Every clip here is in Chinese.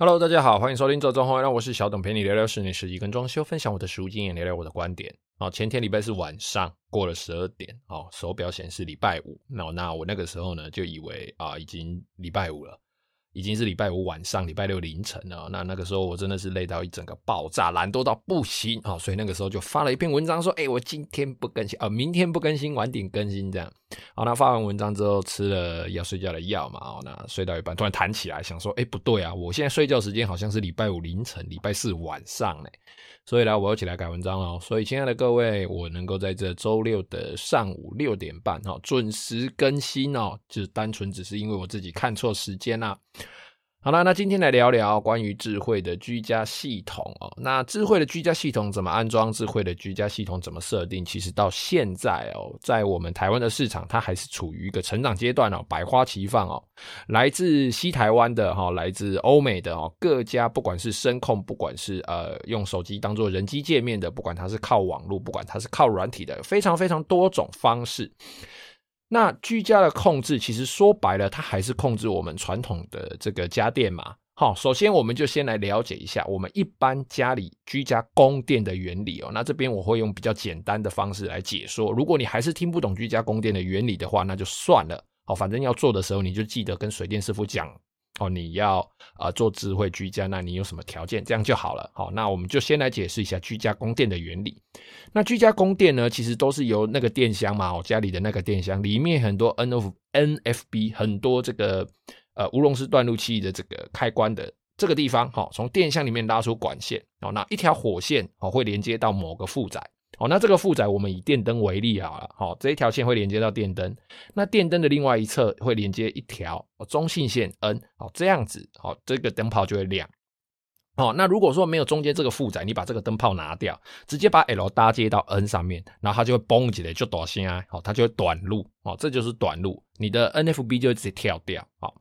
Hello，大家好，欢迎收听《做装潢》，让我是小董，陪你聊聊室内设计跟装修，分享我的实务经验，聊聊我的观点。好，前天礼拜四晚上过了十二点，哦，手表显示礼拜五，那那我那个时候呢就以为啊已经礼拜五了。已经是礼拜五晚上，礼拜六凌晨了。那那个时候我真的是累到一整个爆炸，懒惰到不行啊！所以那个时候就发了一篇文章说：“哎、我今天不更新啊，明天不更新，晚点更新这样。”好，那发完文章之后吃了要睡觉的药嘛，哦，那睡到一半突然弹起来，想说：“哎、不对啊，我现在睡觉时间好像是礼拜五凌晨，礼拜四晚上呢。”所以呢，我要起来改文章了。所以，亲爱的各位，我能够在这周六的上午六点半哦准时更新哦，就是单纯只是因为我自己看错时间啦。好了，那今天来聊聊关于智慧的居家系统哦。那智慧的居家系统怎么安装？智慧的居家系统怎么设定？其实到现在哦，在我们台湾的市场，它还是处于一个成长阶段哦，百花齐放哦。来自西台湾的哈，来自欧美的哦，各家不管是声控，不管是呃用手机当做人机界面的，不管它是靠网络，不管它是靠软体的，非常非常多种方式。那居家的控制，其实说白了，它还是控制我们传统的这个家电嘛。好，首先我们就先来了解一下我们一般家里居家供电的原理哦。那这边我会用比较简单的方式来解说。如果你还是听不懂居家供电的原理的话，那就算了。好，反正要做的时候，你就记得跟水电师傅讲。哦，你要呃做智慧居家，那你有什么条件？这样就好了。好，那我们就先来解释一下居家供电的原理。那居家供电呢，其实都是由那个电箱嘛，我家里的那个电箱里面很多 N F N F B 很多这个呃无熔丝断路器的这个开关的这个地方，好，从电箱里面拉出管线，哦，那一条火线哦会连接到某个负载。哦，那这个负载我们以电灯为例好了，好，这一条线会连接到电灯，那电灯的另外一侧会连接一条中性线 N，好，这样子，好，这个灯泡就会亮。好，那如果说没有中间这个负载，你把这个灯泡拿掉，直接把 L 搭接到 N 上面，然后它就会嘣起来就短线啊，好，它就会短路，哦，这就是短路，你的 NFB 就会直接跳掉，好，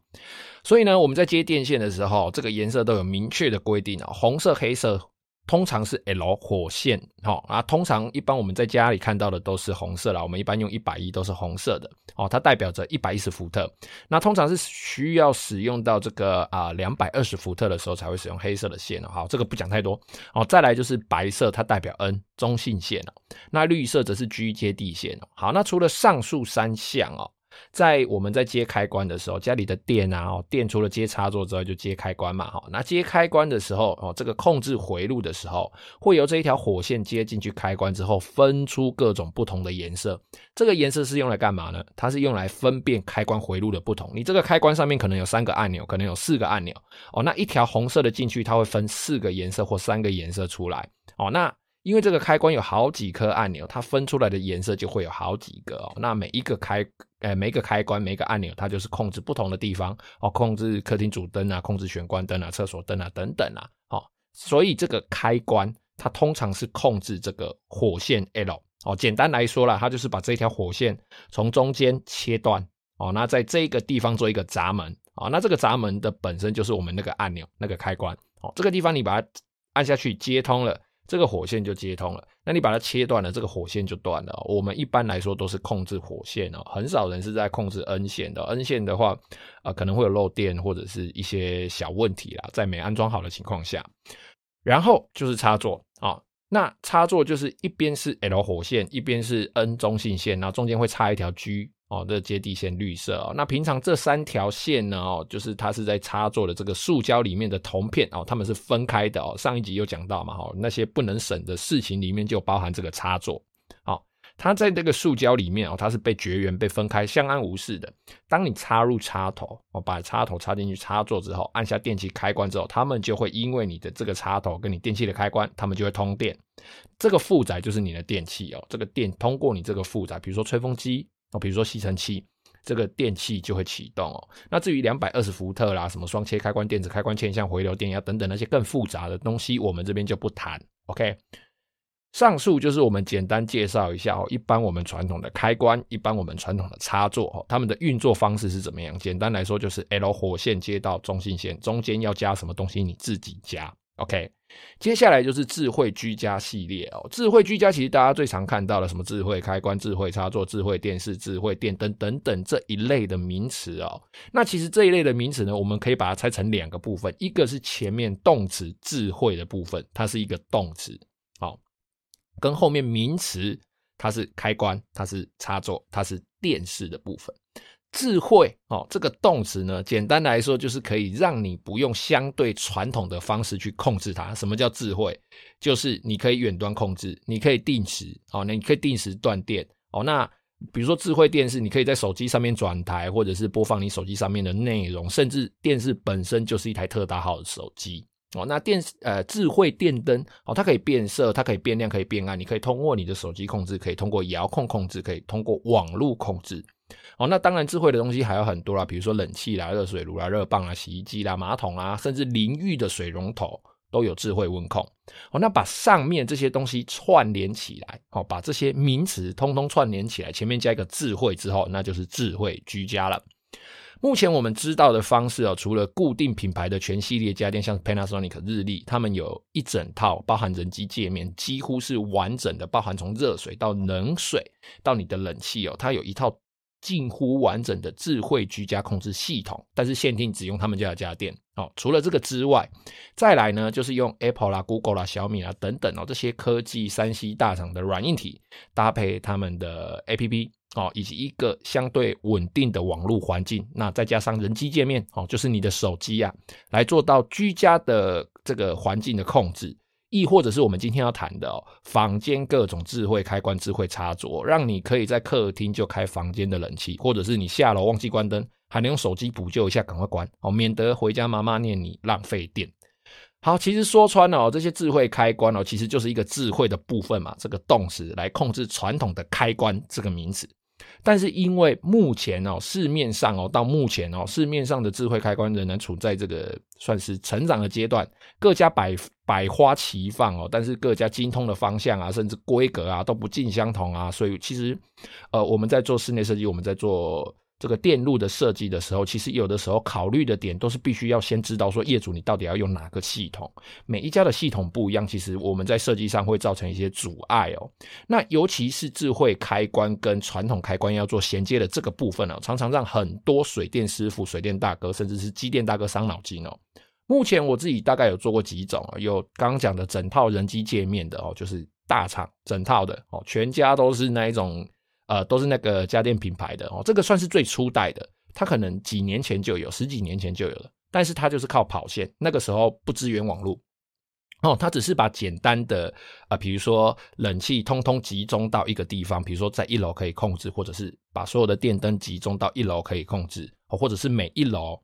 所以呢，我们在接电线的时候，这个颜色都有明确的规定啊，红色、黑色。通常是 L 火线，好啊。通常一般我们在家里看到的都是红色啦，我们一般用一百一都是红色的，哦，它代表着一百一十伏特。那通常是需要使用到这个啊两百二十伏特的时候才会使用黑色的线哦。好，这个不讲太多哦。再来就是白色，它代表 N 中性线哦。那绿色则是 G 接地线哦。好，那除了上述三项哦。在我们在接开关的时候，家里的电啊，电除了接插座之外，就接开关嘛，哈，那接开关的时候，哦，这个控制回路的时候，会由这一条火线接进去开关之后，分出各种不同的颜色。这个颜色是用来干嘛呢？它是用来分辨开关回路的不同。你这个开关上面可能有三个按钮，可能有四个按钮，哦，那一条红色的进去，它会分四个颜色或三个颜色出来，哦，那。因为这个开关有好几颗按钮，它分出来的颜色就会有好几个哦。那每一个开，呃，每一个开关，每一个按钮，它就是控制不同的地方哦，控制客厅主灯啊，控制玄关灯啊，厕所灯啊等等啊。哦，所以这个开关它通常是控制这个火线 L 哦。简单来说啦，它就是把这条火线从中间切断哦，那在这个地方做一个闸门哦，那这个闸门的本身就是我们那个按钮那个开关哦。这个地方你把它按下去接通了。这个火线就接通了，那你把它切断了，这个火线就断了。我们一般来说都是控制火线哦，很少人是在控制 N 线的。N 线的话，啊、呃，可能会有漏电或者是一些小问题啦，在没安装好的情况下。然后就是插座啊、哦，那插座就是一边是 L 火线，一边是 N 中性线，然后中间会插一条 G。哦，这接地线绿色哦。那平常这三条线呢？哦，就是它是在插座的这个塑胶里面的铜片哦，它们是分开的哦。上一集有讲到嘛，哈，那些不能省的事情里面就包含这个插座。好，它在这个塑胶里面哦，它是被绝缘、被分开、相安无事的。当你插入插头，哦，把插头插进去插座之后，按下电器开关之后，它们就会因为你的这个插头跟你电器的开关，它们就会通电。这个负载就是你的电器哦，这个电通过你这个负载，比如说吹风机。哦，比如说吸尘器，这个电器就会启动哦。那至于两百二十伏特啦，什么双切开关、电子开关、铅相回流电压等等那些更复杂的东西，我们这边就不谈。OK，上述就是我们简单介绍一下哦。一般我们传统的开关，一般我们传统的插座哦，它们的运作方式是怎么样？简单来说，就是 L 火线接到中性线，中间要加什么东西你自己加 OK，接下来就是智慧居家系列哦。智慧居家其实大家最常看到的什么智慧开关、智慧插座、智慧电视、智慧电灯等等这一类的名词哦。那其实这一类的名词呢，我们可以把它拆成两个部分，一个是前面动词智慧的部分，它是一个动词，好，跟后面名词它是开关、它是插座、它是电视的部分。智慧哦，这个动词呢，简单来说就是可以让你不用相对传统的方式去控制它。什么叫智慧？就是你可以远端控制，你可以定时哦，你可以定时断电哦。那比如说智慧电视，你可以在手机上面转台，或者是播放你手机上面的内容，甚至电视本身就是一台特大号的手机哦。那电视呃，智慧电灯哦，它可以变色，它可以变亮，可以变暗，你可以通过你的手机控制，可以通过遥控控制，可以通过网络控制。哦，那当然，智慧的东西还有很多啦，比如说冷气啦、热水炉啦、热棒啊、洗衣机啦、马桶啊，甚至淋浴的水龙头都有智慧温控。哦，那把上面这些东西串联起来，哦，把这些名词通通串联起来，前面加一个智慧之后，那就是智慧居家了。目前我们知道的方式哦，除了固定品牌的全系列家电，像 Panasonic、日立，他们有一整套包含人机界面，几乎是完整的，包含从热水到冷水到你的冷气哦，它有一套。近乎完整的智慧居家控制系统，但是限定只用他们家的家电哦。除了这个之外，再来呢，就是用 Apple 啦、Google 啦、小米啦等等哦，这些科技三 C 大厂的软硬体搭配他们的 APP 哦，以及一个相对稳定的网络环境，那再加上人机界面哦，就是你的手机啊，来做到居家的这个环境的控制。亦或者是我们今天要谈的哦，房间各种智慧开关、智慧插座，让你可以在客厅就开房间的冷气，或者是你下楼忘记关灯，还能用手机补救一下，赶快关哦，免得回家妈妈念你浪费电。好，其实说穿了哦，这些智慧开关哦，其实就是一个智慧的部分嘛，这个动词来控制传统的开关这个名词。但是因为目前哦，市面上哦，到目前哦，市面上的智慧开关仍然处在这个算是成长的阶段，各家百百花齐放哦，但是各家精通的方向啊，甚至规格啊都不尽相同啊，所以其实呃，我们在做室内设计，我们在做。这个电路的设计的时候，其实有的时候考虑的点都是必须要先知道说，业主你到底要用哪个系统。每一家的系统不一样，其实我们在设计上会造成一些阻碍哦。那尤其是智慧开关跟传统开关要做衔接的这个部分哦，常常让很多水电师傅、水电大哥甚至是机电大哥伤脑筋哦。目前我自己大概有做过几种，有刚刚讲的整套人机界面的哦，就是大厂整套的哦，全家都是那一种。呃，都是那个家电品牌的哦，这个算是最初代的，它可能几年前就有，十几年前就有了，但是它就是靠跑线，那个时候不支援网络，哦，它只是把简单的啊、比如说冷气通通集中到一个地方，比如说在一楼可以控制，或者是把所有的电灯集中到一楼可以控制，哦，或者是每一楼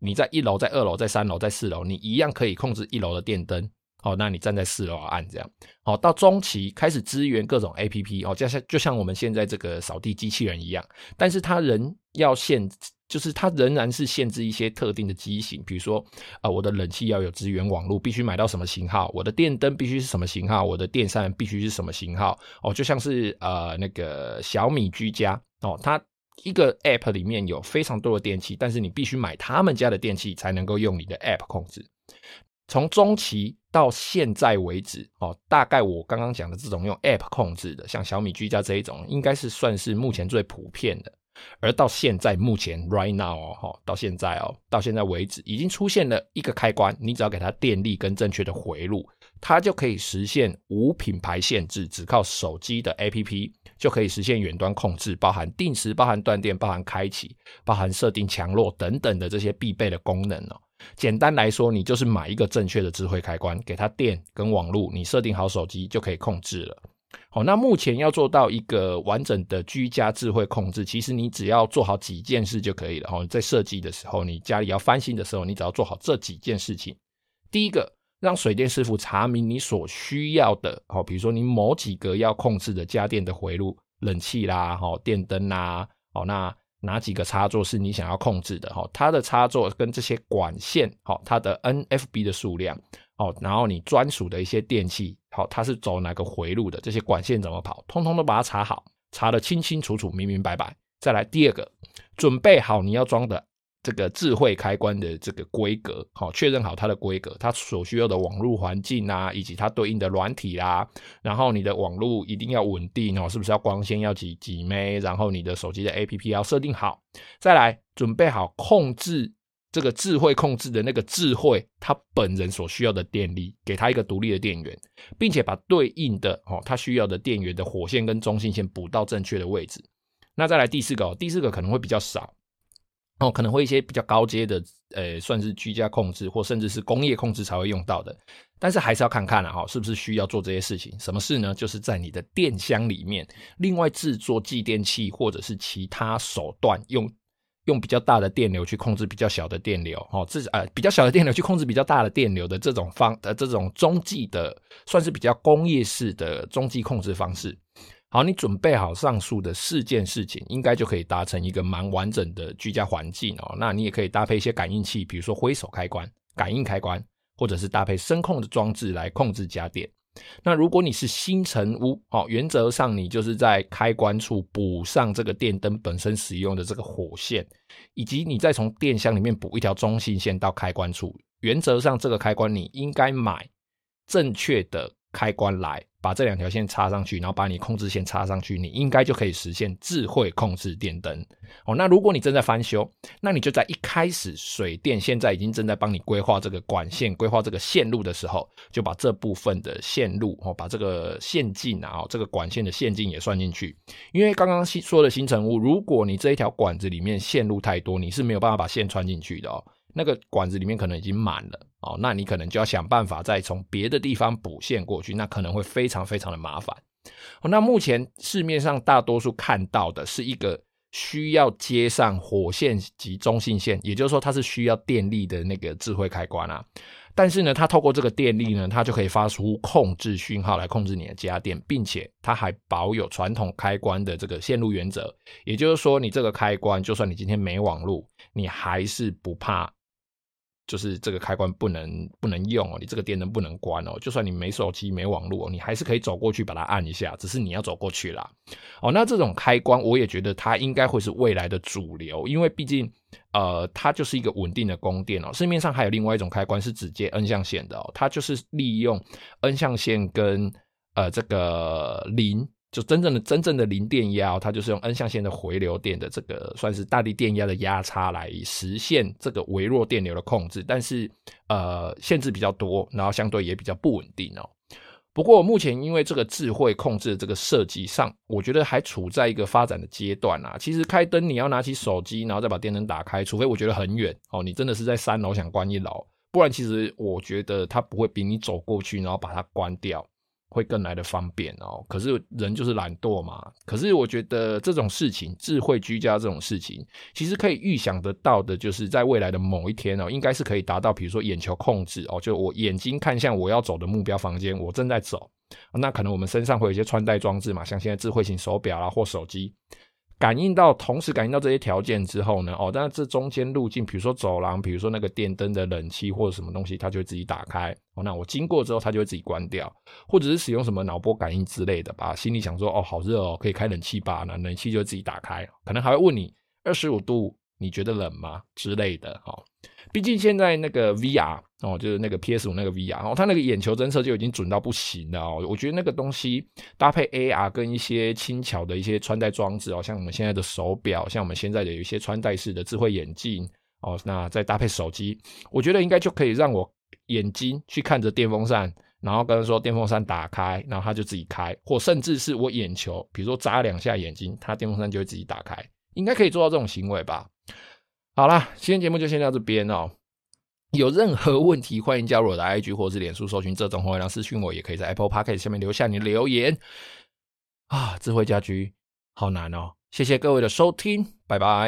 你在一楼、在二楼、在三楼、在四楼，你一样可以控制一楼的电灯。哦，那你站在四楼按这样，好，到中期开始支援各种 APP 哦，就像就像我们现在这个扫地机器人一样，但是它仍要限，就是它仍然是限制一些特定的机型，比如说啊、呃，我的冷气要有支援网络，必须买到什么型号，我的电灯必须是什么型号，我的电扇必须是什么型号。哦，就像是呃那个小米居家哦，它一个 App 里面有非常多的电器，但是你必须买他们家的电器才能够用你的 App 控制。从中期到现在为止，哦，大概我刚刚讲的这种用 App 控制的，像小米居家这一种，应该是算是目前最普遍的。而到现在目前 right now 哦，到现在哦，到现在为止，已经出现了一个开关，你只要给它电力跟正确的回路，它就可以实现无品牌限制，只靠手机的 APP 就可以实现远端控制，包含定时、包含断电、包含开启、包含设定强弱等等的这些必备的功能哦。简单来说，你就是买一个正确的智慧开关，给它电跟网络，你设定好手机就可以控制了。好，那目前要做到一个完整的居家智慧控制，其实你只要做好几件事就可以了。哦在设计的时候，你家里要翻新的时候，你只要做好这几件事情。第一个，让水电师傅查明你所需要的，好，比如说你某几个要控制的家电的回路，冷气啦，好，电灯啦，好，那。哪几个插座是你想要控制的？哈，它的插座跟这些管线，好，它的 NFB 的数量，好，然后你专属的一些电器，好，它是走哪个回路的？这些管线怎么跑？通通都把它查好，查得清清楚楚、明明白白。再来第二个，准备好你要装的这个智慧开关的这个规格，好，确认好它的规格，它所需要的网络环境啊，以及它对应的软体啦，然后你的网络一定要稳定哦，是不是要光纤要几几 M？然后你的手机的 APP 要设定好，再来准备好控制这个智慧控制的那个智慧，它本人所需要的电力，给它一个独立的电源，并且把对应的哦，它需要的电源的火线跟中性线补到正确的位置。那再来第四个哦，第四个可能会比较少。哦，可能会一些比较高阶的，呃，算是居家控制或甚至是工业控制才会用到的，但是还是要看看了哈，是不是需要做这些事情？什么事呢？就是在你的电箱里面，另外制作继电器或者是其他手段，用用比较大的电流去控制比较小的电流，哦，这呃比较小的电流去控制比较大的电流的这种方呃这种中继的，算是比较工业式的中继控制方式。好，你准备好上述的四件事情，应该就可以达成一个蛮完整的居家环境哦。那你也可以搭配一些感应器，比如说挥手开关、感应开关，或者是搭配声控的装置来控制家电。那如果你是新成屋哦，原则上你就是在开关处补上这个电灯本身使用的这个火线，以及你再从电箱里面补一条中性线到开关处。原则上这个开关你应该买正确的开关来。把这两条线插上去，然后把你控制线插上去，你应该就可以实现智慧控制电灯哦。那如果你正在翻修，那你就在一开始水电现在已经正在帮你规划这个管线、规划这个线路的时候，就把这部分的线路哦，把这个线径啊，这个管线的线径也算进去。因为刚刚说的新成屋，如果你这一条管子里面线路太多，你是没有办法把线穿进去的哦。那个管子里面可能已经满了哦，那你可能就要想办法再从别的地方补线过去，那可能会非常非常的麻烦。哦，那目前市面上大多数看到的是一个需要接上火线及中性线，也就是说它是需要电力的那个智慧开关啊。但是呢，它透过这个电力呢，它就可以发出控制讯号来控制你的家电，并且它还保有传统开关的这个线路原则，也就是说，你这个开关，就算你今天没网路，你还是不怕。就是这个开关不能不能用哦，你这个电灯不能关哦。就算你没手机没网络，你还是可以走过去把它按一下，只是你要走过去啦。哦，那这种开关我也觉得它应该会是未来的主流，因为毕竟呃它就是一个稳定的供电哦。市面上还有另外一种开关是直接 N 象线的哦，它就是利用 N 象线跟呃这个零。就真正的真正的零电压，它就是用 N 象限的回流电的这个算是大地电压的压差来实现这个微弱电流的控制，但是呃限制比较多，然后相对也比较不稳定哦。不过目前因为这个智慧控制这个设计上，我觉得还处在一个发展的阶段啊。其实开灯你要拿起手机，然后再把电灯打开，除非我觉得很远哦，你真的是在三楼想关一楼，不然其实我觉得它不会比你走过去然后把它关掉。会更来的方便哦，可是人就是懒惰嘛。可是我觉得这种事情，智慧居家这种事情，其实可以预想得到的，就是在未来的某一天哦，应该是可以达到，比如说眼球控制哦，就我眼睛看向我要走的目标房间，我正在走，那可能我们身上会有一些穿戴装置嘛，像现在智慧型手表啊或手机。感应到，同时感应到这些条件之后呢，哦，但是这中间路径，比如说走廊，比如说那个电灯的冷气或者什么东西，它就会自己打开。哦，那我经过之后，它就会自己关掉，或者是使用什么脑波感应之类的吧。心里想说，哦，好热哦，可以开冷气吧？那冷气就自己打开，可能还会问你二十五度。你觉得冷吗？之类的，哈，毕竟现在那个 VR 哦，就是那个 PS 五那个 VR 哦，它那个眼球侦测就已经准到不行了哦。我觉得那个东西搭配 AR 跟一些轻巧的一些穿戴装置哦，像我们现在的手表，像我们现在的有一些穿戴式的智慧眼镜哦，那再搭配手机，我觉得应该就可以让我眼睛去看着电风扇，然后跟他说电风扇打开，然后它就自己开，或甚至是我眼球，比如说眨两下眼睛，它电风扇就会自己打开，应该可以做到这种行为吧。好啦，今天节目就先到这边哦。有任何问题，欢迎加入我的 IG 或是脸书，搜寻这种红月亮私讯我，也可以在 Apple Podcast 下面留下你的留言啊。智慧家居好难哦，谢谢各位的收听，拜拜。